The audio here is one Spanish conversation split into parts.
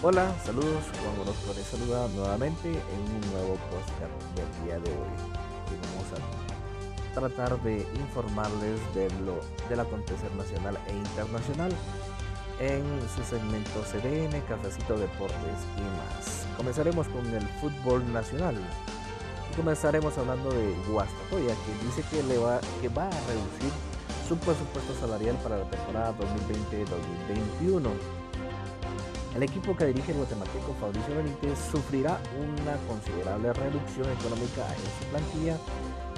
Hola, saludos, Juan Orozco les saluda nuevamente en un nuevo podcast del día de hoy. Vamos a tratar de informarles de lo del acontecer nacional e internacional en su segmento CDN, Cafecito Deportes y más. Comenzaremos con el fútbol nacional. Comenzaremos hablando de Guastatoya, que dice que, le va, que va a reducir su presupuesto salarial para la temporada 2020-2021 el equipo que dirige el guatemalteco Fabricio Benítez sufrirá una considerable reducción económica en su plantilla,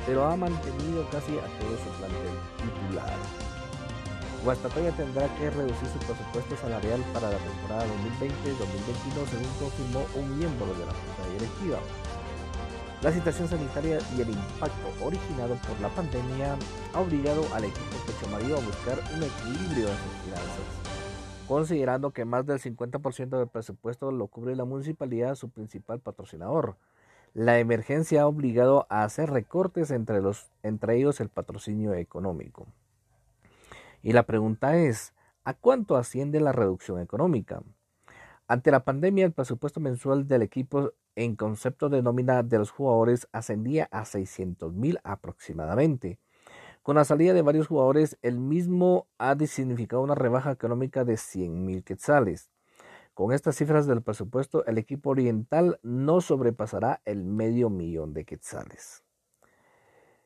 pero ha mantenido casi a todo su plantel titular. Guastatoya tendrá que reducir su presupuesto salarial para la temporada 2020-2022, según confirmó un miembro de la Junta Directiva. La situación sanitaria y el impacto originado por la pandemia ha obligado al equipo Pecho Mario a buscar un equilibrio en sus finanzas considerando que más del 50% del presupuesto lo cubre la municipalidad, su principal patrocinador. La emergencia ha obligado a hacer recortes entre, los, ellos el patrocinio económico. Y la pregunta es, ¿a cuánto asciende la reducción económica? Ante la pandemia, el presupuesto mensual del equipo en concepto de nómina de los jugadores ascendía a 600 mil aproximadamente. Con la salida de varios jugadores, el mismo ha significado una rebaja económica de 100 mil quetzales. Con estas cifras del presupuesto, el equipo oriental no sobrepasará el medio millón de quetzales.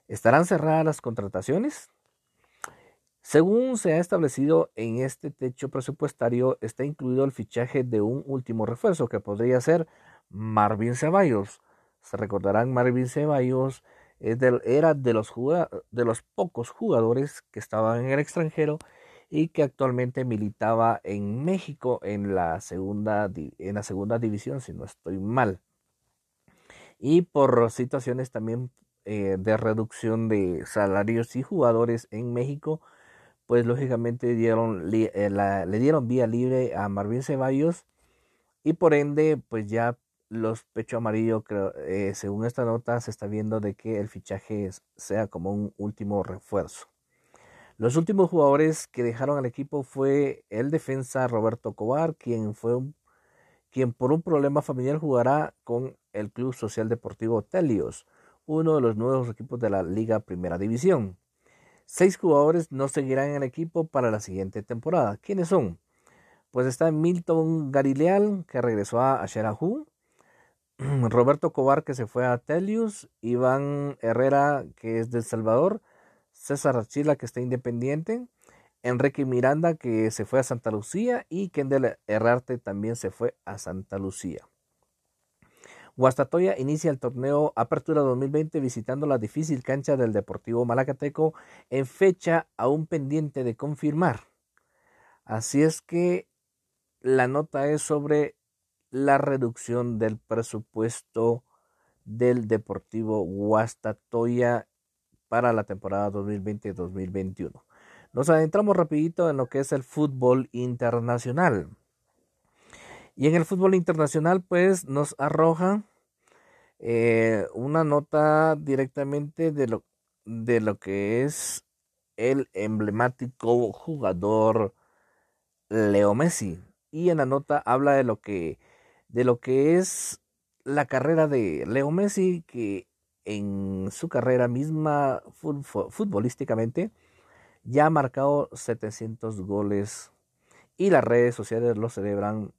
¿Estarán cerradas las contrataciones? Según se ha establecido en este techo presupuestario, está incluido el fichaje de un último refuerzo que podría ser Marvin Ceballos. Se recordarán Marvin Ceballos era de los, de los pocos jugadores que estaban en el extranjero y que actualmente militaba en México en la segunda, en la segunda división, si no estoy mal. Y por situaciones también eh, de reducción de salarios y jugadores en México, pues lógicamente dieron, eh, le dieron vía libre a Marvin Ceballos y por ende pues ya los pecho amarillo, eh, según esta nota, se está viendo de que el fichaje sea como un último refuerzo. Los últimos jugadores que dejaron al equipo fue el defensa Roberto Cobar, quien fue quien por un problema familiar jugará con el Club Social Deportivo Telios, uno de los nuevos equipos de la Liga Primera División. Seis jugadores no seguirán en el equipo para la siguiente temporada. ¿Quiénes son? Pues está Milton Garileal, que regresó a Xerajú, Roberto Cobar que se fue a Telius, Iván Herrera que es de El Salvador, César Archila que está independiente, Enrique Miranda que se fue a Santa Lucía y Kendall Herrarte también se fue a Santa Lucía. Guastatoya inicia el torneo Apertura 2020 visitando la difícil cancha del Deportivo Malacateco en fecha aún pendiente de confirmar. Así es que la nota es sobre la reducción del presupuesto del Deportivo Guastatoya para la temporada 2020-2021. Nos adentramos rapidito en lo que es el fútbol internacional. Y en el fútbol internacional pues nos arroja eh, una nota directamente de lo, de lo que es el emblemático jugador Leo Messi. Y en la nota habla de lo que de lo que es la carrera de Leo Messi, que en su carrera misma futbolísticamente ya ha marcado 700 goles y las redes sociales lo celebran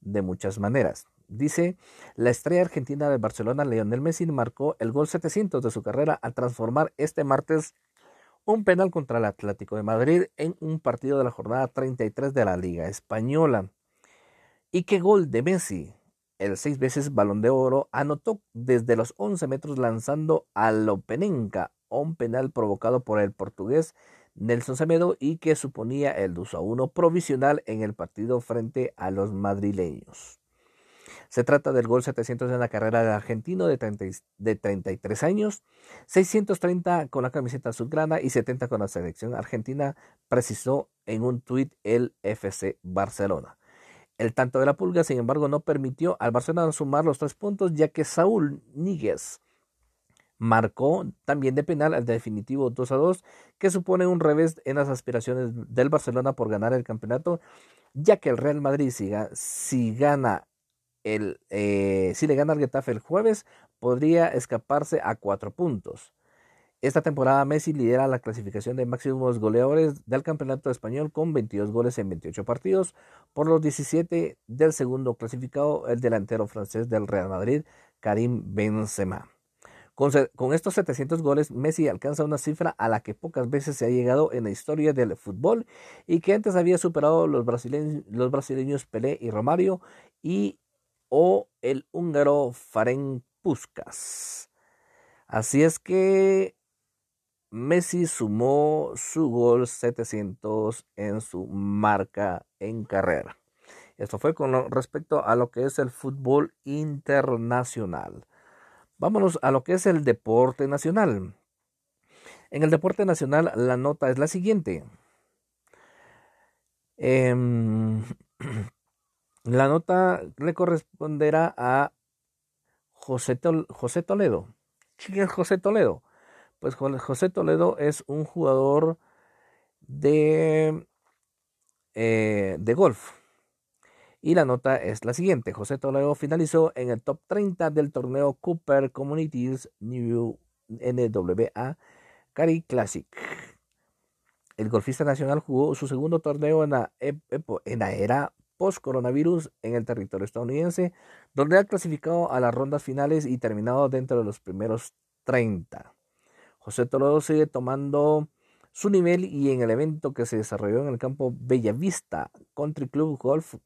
de muchas maneras. Dice, la estrella argentina de Barcelona, Leonel Messi, marcó el gol 700 de su carrera al transformar este martes un penal contra el Atlético de Madrid en un partido de la jornada 33 de la Liga Española. ¿Y qué gol de Messi? El seis veces balón de oro anotó desde los 11 metros lanzando a Lopenenka, un penal provocado por el portugués Nelson Semedo y que suponía el 2 a 1 provisional en el partido frente a los madrileños. Se trata del gol 700 en la carrera del argentino de, de 33 años, 630 con la camiseta azulgrana y 70 con la selección argentina, precisó en un tuit el FC Barcelona. El tanto de la Pulga, sin embargo, no permitió al Barcelona sumar los tres puntos, ya que Saúl Níguez marcó también de penal al definitivo 2 a 2, que supone un revés en las aspiraciones del Barcelona por ganar el campeonato, ya que el Real Madrid si, si gana el, eh, si le gana al Getafe el jueves, podría escaparse a cuatro puntos. Esta temporada Messi lidera la clasificación de máximos goleadores del campeonato español con 22 goles en 28 partidos, por los 17 del segundo clasificado, el delantero francés del Real Madrid, Karim Benzema. Con, estos 700 goles, Messi alcanza una cifra a la que pocas veces se ha llegado en la historia del fútbol y que antes había superado los brasileños, los brasileños Pelé y Romario y o el húngaro Ferenc Puskas. Así es que Messi sumó su gol 700 en su marca en carrera. Esto fue con respecto a lo que es el fútbol internacional. Vámonos a lo que es el deporte nacional. En el deporte nacional la nota es la siguiente. Em, la nota le corresponderá a José, José Toledo. ¿Quién es José Toledo? Pues José Toledo es un jugador de, eh, de golf. Y la nota es la siguiente. José Toledo finalizó en el top 30 del torneo Cooper Communities New NWA Cari Classic. El golfista nacional jugó su segundo torneo en la, era post-coronavirus en el territorio estadounidense, donde ha clasificado a las rondas finales y terminado dentro de los primeros 30. José Toledo sigue tomando su nivel y en el evento que se desarrolló en el campo Bellavista Country Club Golf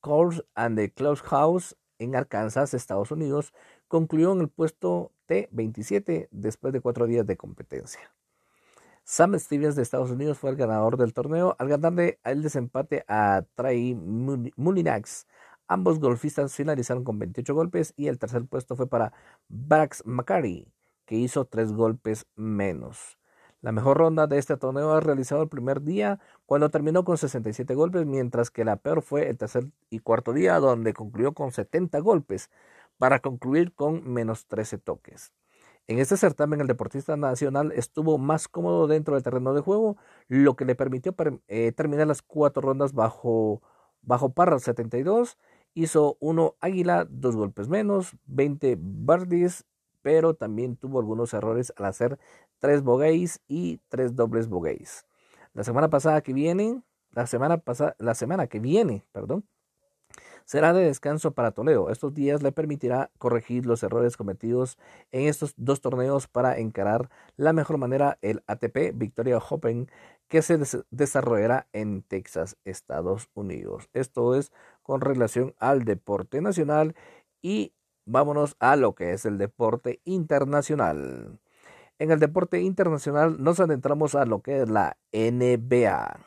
Course and the Clubhouse en Arkansas, Estados Unidos, concluyó en el puesto T27 después de cuatro días de competencia. Sam Stevens de Estados Unidos fue el ganador del torneo al ganarle el desempate a Trey Mullinax. Ambos golfistas finalizaron con 28 golpes y el tercer puesto fue para Brax McCarty que hizo tres golpes menos. La mejor ronda de este torneo ha realizado el primer día cuando terminó con 67 golpes, mientras que la peor fue el tercer y cuarto día donde concluyó con 70 golpes para concluir con menos 13 toques. En este certamen el deportista nacional estuvo más cómodo dentro del terreno de juego, lo que le permitió eh, terminar las cuatro rondas bajo, bajo parra 72. Hizo uno águila, dos golpes menos, 20 birdies pero también tuvo algunos errores al hacer tres bogeys y tres dobles bogeys. La semana pasada que viene, la semana pasada, la semana que viene, perdón, será de descanso para Toledo. Estos días le permitirá corregir los errores cometidos en estos dos torneos para encarar la mejor manera el ATP Victoria Open que se desarrollará en Texas, Estados Unidos. Esto es con relación al deporte nacional y vámonos a lo que es el deporte internacional. En el deporte internacional nos adentramos a lo que es la NBA.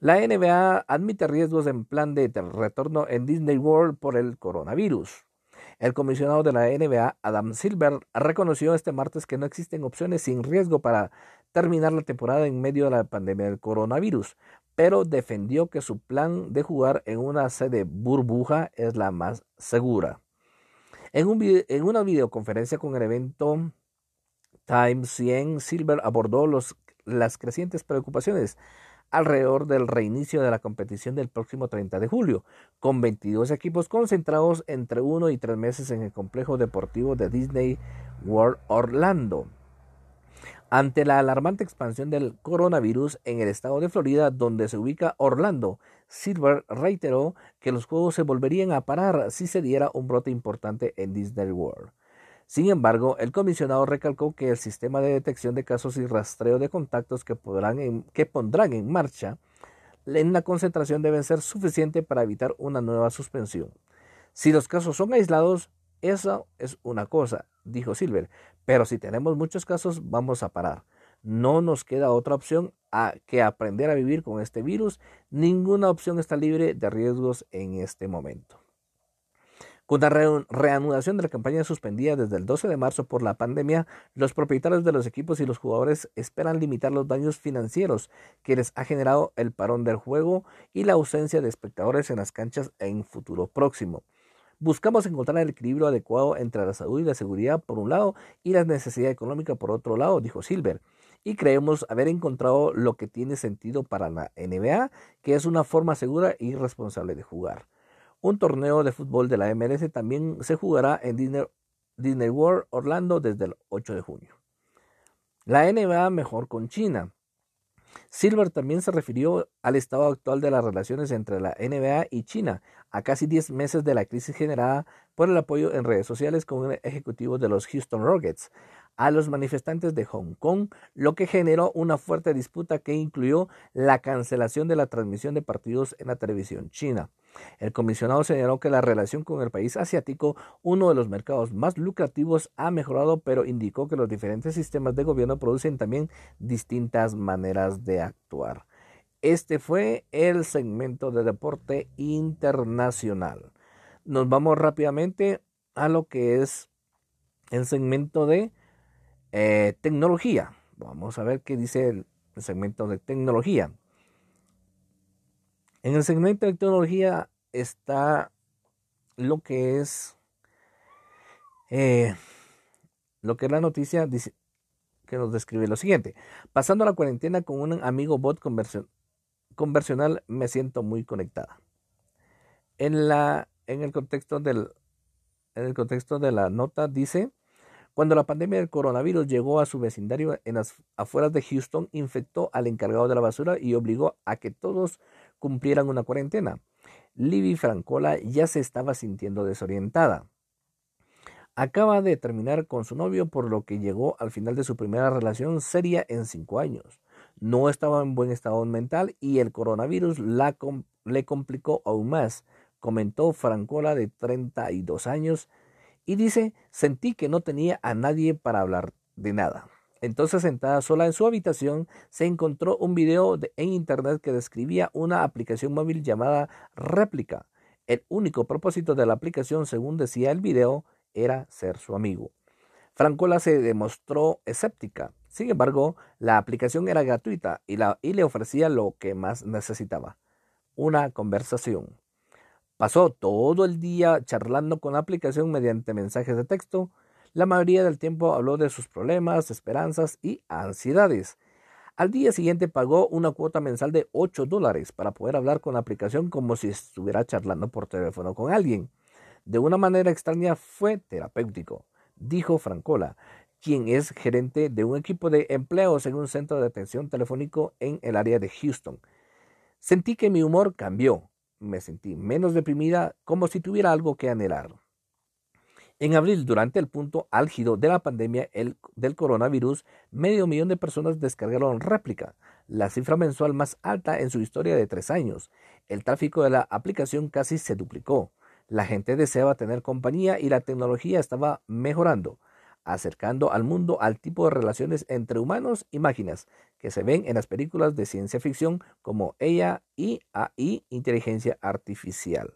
La NBA admite riesgos en plan de retorno en Disney World por el coronavirus. El comisionado de la NBA, Adam Silver, reconoció este martes que no existen opciones sin riesgo para terminar la temporada en medio de la pandemia del coronavirus, pero defendió que su plan de jugar en una sede burbuja es la más segura. En, una videoconferencia con el evento Times 100, Silver abordó las crecientes preocupaciones alrededor del reinicio de la competición del próximo 30 de julio, con 22 equipos concentrados entre uno y tres meses en el complejo deportivo de Disney World Orlando. Ante la alarmante expansión del coronavirus en el estado de Florida, donde se ubica Orlando, Silver reiteró que los juegos se volverían a parar si se diera un brote importante en Disney World. Sin embargo, el comisionado recalcó que el sistema de detección de casos y rastreo de contactos que, pondrán en marcha en la concentración deben ser suficiente para evitar una nueva suspensión. Si los casos son aislados, eso es una cosa, dijo Silver, pero si tenemos muchos casos vamos a parar. No nos queda otra opción que aprender a vivir con este virus. Ninguna opción está libre de riesgos en este momento. Con la reanudación de la campaña suspendida desde el 12 de marzo por la pandemia, los propietarios de los equipos y los jugadores esperan limitar los daños financieros que les ha generado el parón del juego y la ausencia de espectadores en las canchas en futuro próximo. Buscamos encontrar el equilibrio adecuado entre la salud y la seguridad por un lado y la necesidad económica por otro lado, dijo Silver. Y creemos haber encontrado lo que tiene sentido para la NBA, que es una forma segura y responsable de jugar. Un torneo de fútbol de la MLS también se jugará en Disney, Disney World Orlando desde el 8 de junio. La NBA mejor con China. Silver también se refirió al estado actual de las relaciones entre la NBA y China, a casi 10 meses de la crisis generada por el apoyo en redes sociales con un ejecutivo de los Houston Rockets a los manifestantes de Hong Kong, lo que generó una fuerte disputa que incluyó la cancelación de la transmisión de partidos en la televisión china. El comisionado señaló que la relación con el país asiático, uno de los mercados más lucrativos, ha mejorado, pero indicó que los diferentes sistemas de gobierno producen también distintas maneras de actuar. Este fue el segmento de deporte internacional. Nos vamos rápidamente a lo que es el segmento de eh, tecnología. Vamos a ver qué dice el, segmento de tecnología. En el segmento de tecnología está lo que es eh, lo que es la noticia que nos describe lo siguiente. Pasando la cuarentena con un amigo bot conversional me siento muy conectada. En, la, en, el contexto del, en el contexto de la nota dice cuando la pandemia del coronavirus llegó a su vecindario en las afueras de Houston, infectó al encargado de la basura y obligó a que todos cumplieran una cuarentena. Libby Francola ya se estaba sintiendo desorientada. Acaba de terminar con su novio, por lo que llegó al final de su primera relación seria en cinco años. No estaba en buen estado mental y el coronavirus le complicó aún más, comentó Francola de 32 años y dice, sentí que no tenía a nadie para hablar de nada. Entonces, sentada sola en su habitación, se encontró un video en internet que describía una aplicación móvil llamada Réplica. El único propósito de la aplicación, según decía el video, era ser su amigo. Francola se demostró escéptica. Sin embargo, la aplicación era gratuita y, y le ofrecía lo que más necesitaba, una conversación. Pasó todo el día charlando con la aplicación mediante mensajes de texto. La mayoría del tiempo habló de sus problemas, esperanzas y ansiedades. Al día siguiente pagó una cuota mensal de 8 dólares para poder hablar con la aplicación como si estuviera charlando por teléfono con alguien. De una manera extraña fue terapéutico, dijo Francola, quien es gerente de un equipo de empleos en un centro de atención telefónico en el área de Houston. Sentí que mi humor cambió me sentí menos deprimida, como si tuviera algo que anhelar. En abril, durante el punto álgido de la pandemia del coronavirus, medio millón de personas descargaron réplica, la cifra mensual más alta en su historia de tres años. El tráfico de la aplicación casi se duplicó. La gente deseaba tener compañía y la tecnología estaba mejorando acercando al mundo al tipo de relaciones entre humanos y máquinas que se ven en las películas de ciencia ficción como Ella y AI, Inteligencia Artificial.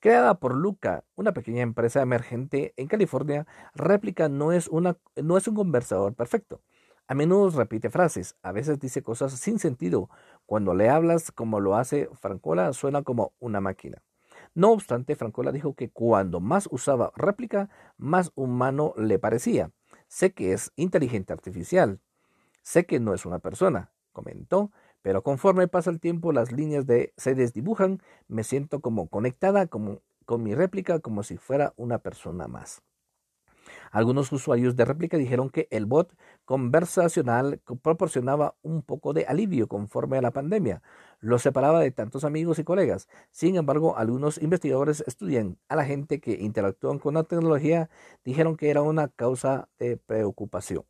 Creada por Luca, una pequeña empresa emergente en California, Réplica no es, una, no es un conversador perfecto. A menudo repite frases, a veces dice cosas sin sentido. Cuando le hablas como lo hace Francola, suena como una máquina. No obstante, Francola dijo que cuando más usaba réplica, más humano le parecía. Sé que es inteligente artificial. Sé que no es una persona, comentó, pero conforme pasa el tiempo las líneas de, se desdibujan, me siento como conectada con mi réplica como si fuera una persona más. Algunos usuarios de réplica dijeron que el bot conversacional proporcionaba un poco de alivio conforme a la pandemia, lo separaba de tantos amigos y colegas. Sin embargo, algunos investigadores estudian a la gente que interactúan con la tecnología dijeron que era una causa de preocupación.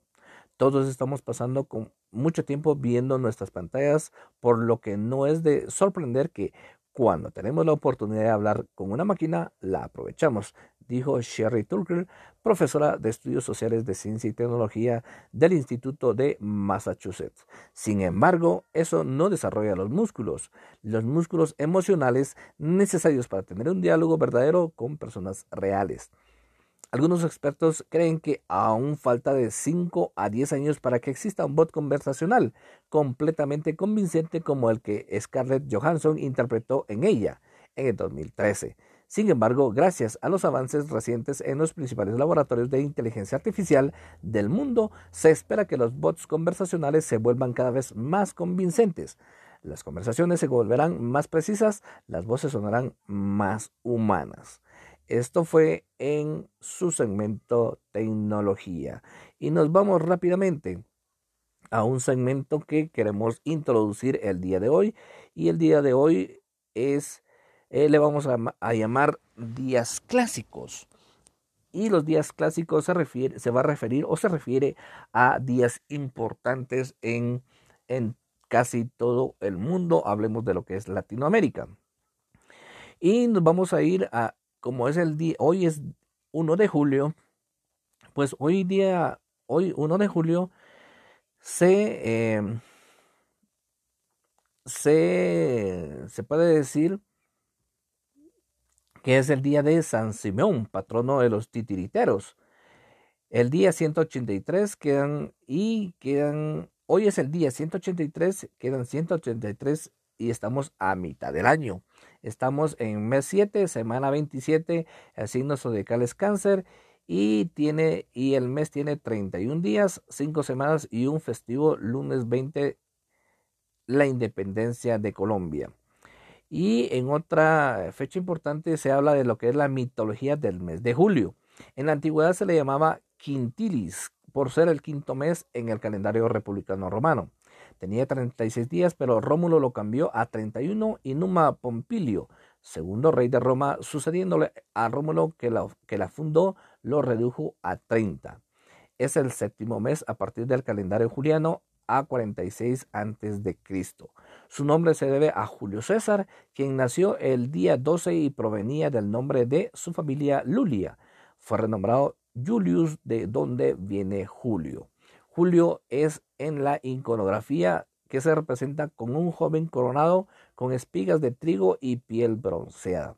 Todos estamos pasando con mucho tiempo viendo nuestras pantallas, por lo que no es de sorprender que cuando tenemos la oportunidad de hablar con una máquina, la aprovechamos, dijo Sherry Turker, profesora de Estudios Sociales de Ciencia y Tecnología del Instituto de Massachusetts. Sin embargo, eso no desarrolla los músculos, los músculos emocionales necesarios para tener un diálogo verdadero con personas reales. Algunos expertos creen que aún falta de 5 a 10 años para que exista un bot conversacional completamente convincente como el que Scarlett Johansson interpretó en ella en el 2013. Sin embargo, gracias a los avances recientes en los principales laboratorios de inteligencia artificial del mundo, se espera que los bots conversacionales se vuelvan cada vez más convincentes. Las conversaciones se volverán más precisas, las voces sonarán más humanas. Esto fue en su segmento tecnología. Y nos vamos rápidamente a un segmento que queremos introducir el día de hoy. Y el día de hoy es eh, le vamos a, llamar días clásicos. Y los días clásicos se, refiere, se va a referir o se refiere a días importantes en, en casi todo el mundo. Hablemos de lo que es Latinoamérica. Y nos vamos a ir a, como es el día, hoy es 1 de julio, pues hoy día, hoy 1 de julio, se, eh, se, se puede decir que es el día de San Simeón, patrono de los titiriteros. El día 183 quedan y quedan, hoy es el día 183, quedan 183 y estamos a mitad del año. Estamos en mes 7, semana 27, el signo zodiacal es cáncer y tiene y el mes tiene 31 días, 5 semanas y un festivo lunes 20 la independencia de Colombia. Y en otra fecha importante se habla de lo que es la mitología del mes de julio. En la antigüedad se le llamaba Quintilis por ser el quinto mes en el calendario republicano romano. Tenía 36 días, pero Rómulo lo cambió a 31 y Numa Pompilio, segundo rey de Roma, sucediéndole a Rómulo que la, que la fundó, lo redujo a 30. Es el séptimo mes a partir del calendario juliano a 46 Cristo. Su nombre se debe a Julio César, quien nació el día 12 y provenía del nombre de su familia Lulia. Fue renombrado Julius, de donde viene Julio. Julio es en la iconografía que se representa con un joven coronado con espigas de trigo y piel bronceada.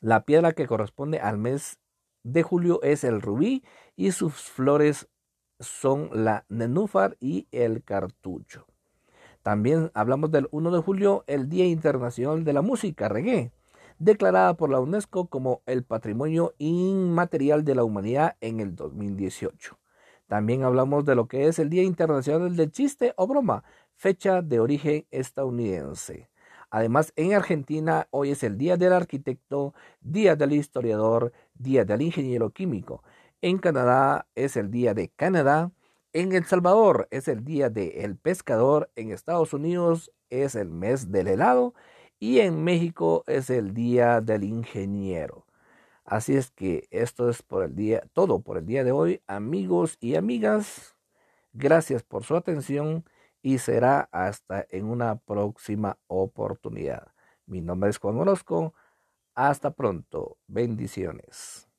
La piedra que corresponde al mes de julio es el rubí y sus flores son la nenúfar y el cartucho. También hablamos del 1 de julio, el Día Internacional de la Música Reggae, declarada por la UNESCO como el Patrimonio Inmaterial de la Humanidad en el 2018. También hablamos de lo que es el Día Internacional del Chiste o Broma, fecha de origen estadounidense. Además, en Argentina hoy es el Día del Arquitecto, Día del Historiador, Día del Ingeniero Químico. En Canadá es el Día de Canadá. En El Salvador es el Día del Pescador. En Estados Unidos es el mes del helado. Y en México es el Día del Ingeniero. Así es que esto es por el día, todo por el día de hoy, amigos y amigas. Gracias por su atención y será hasta en una próxima oportunidad. Mi nombre es Juan Orozco. Hasta pronto. Bendiciones.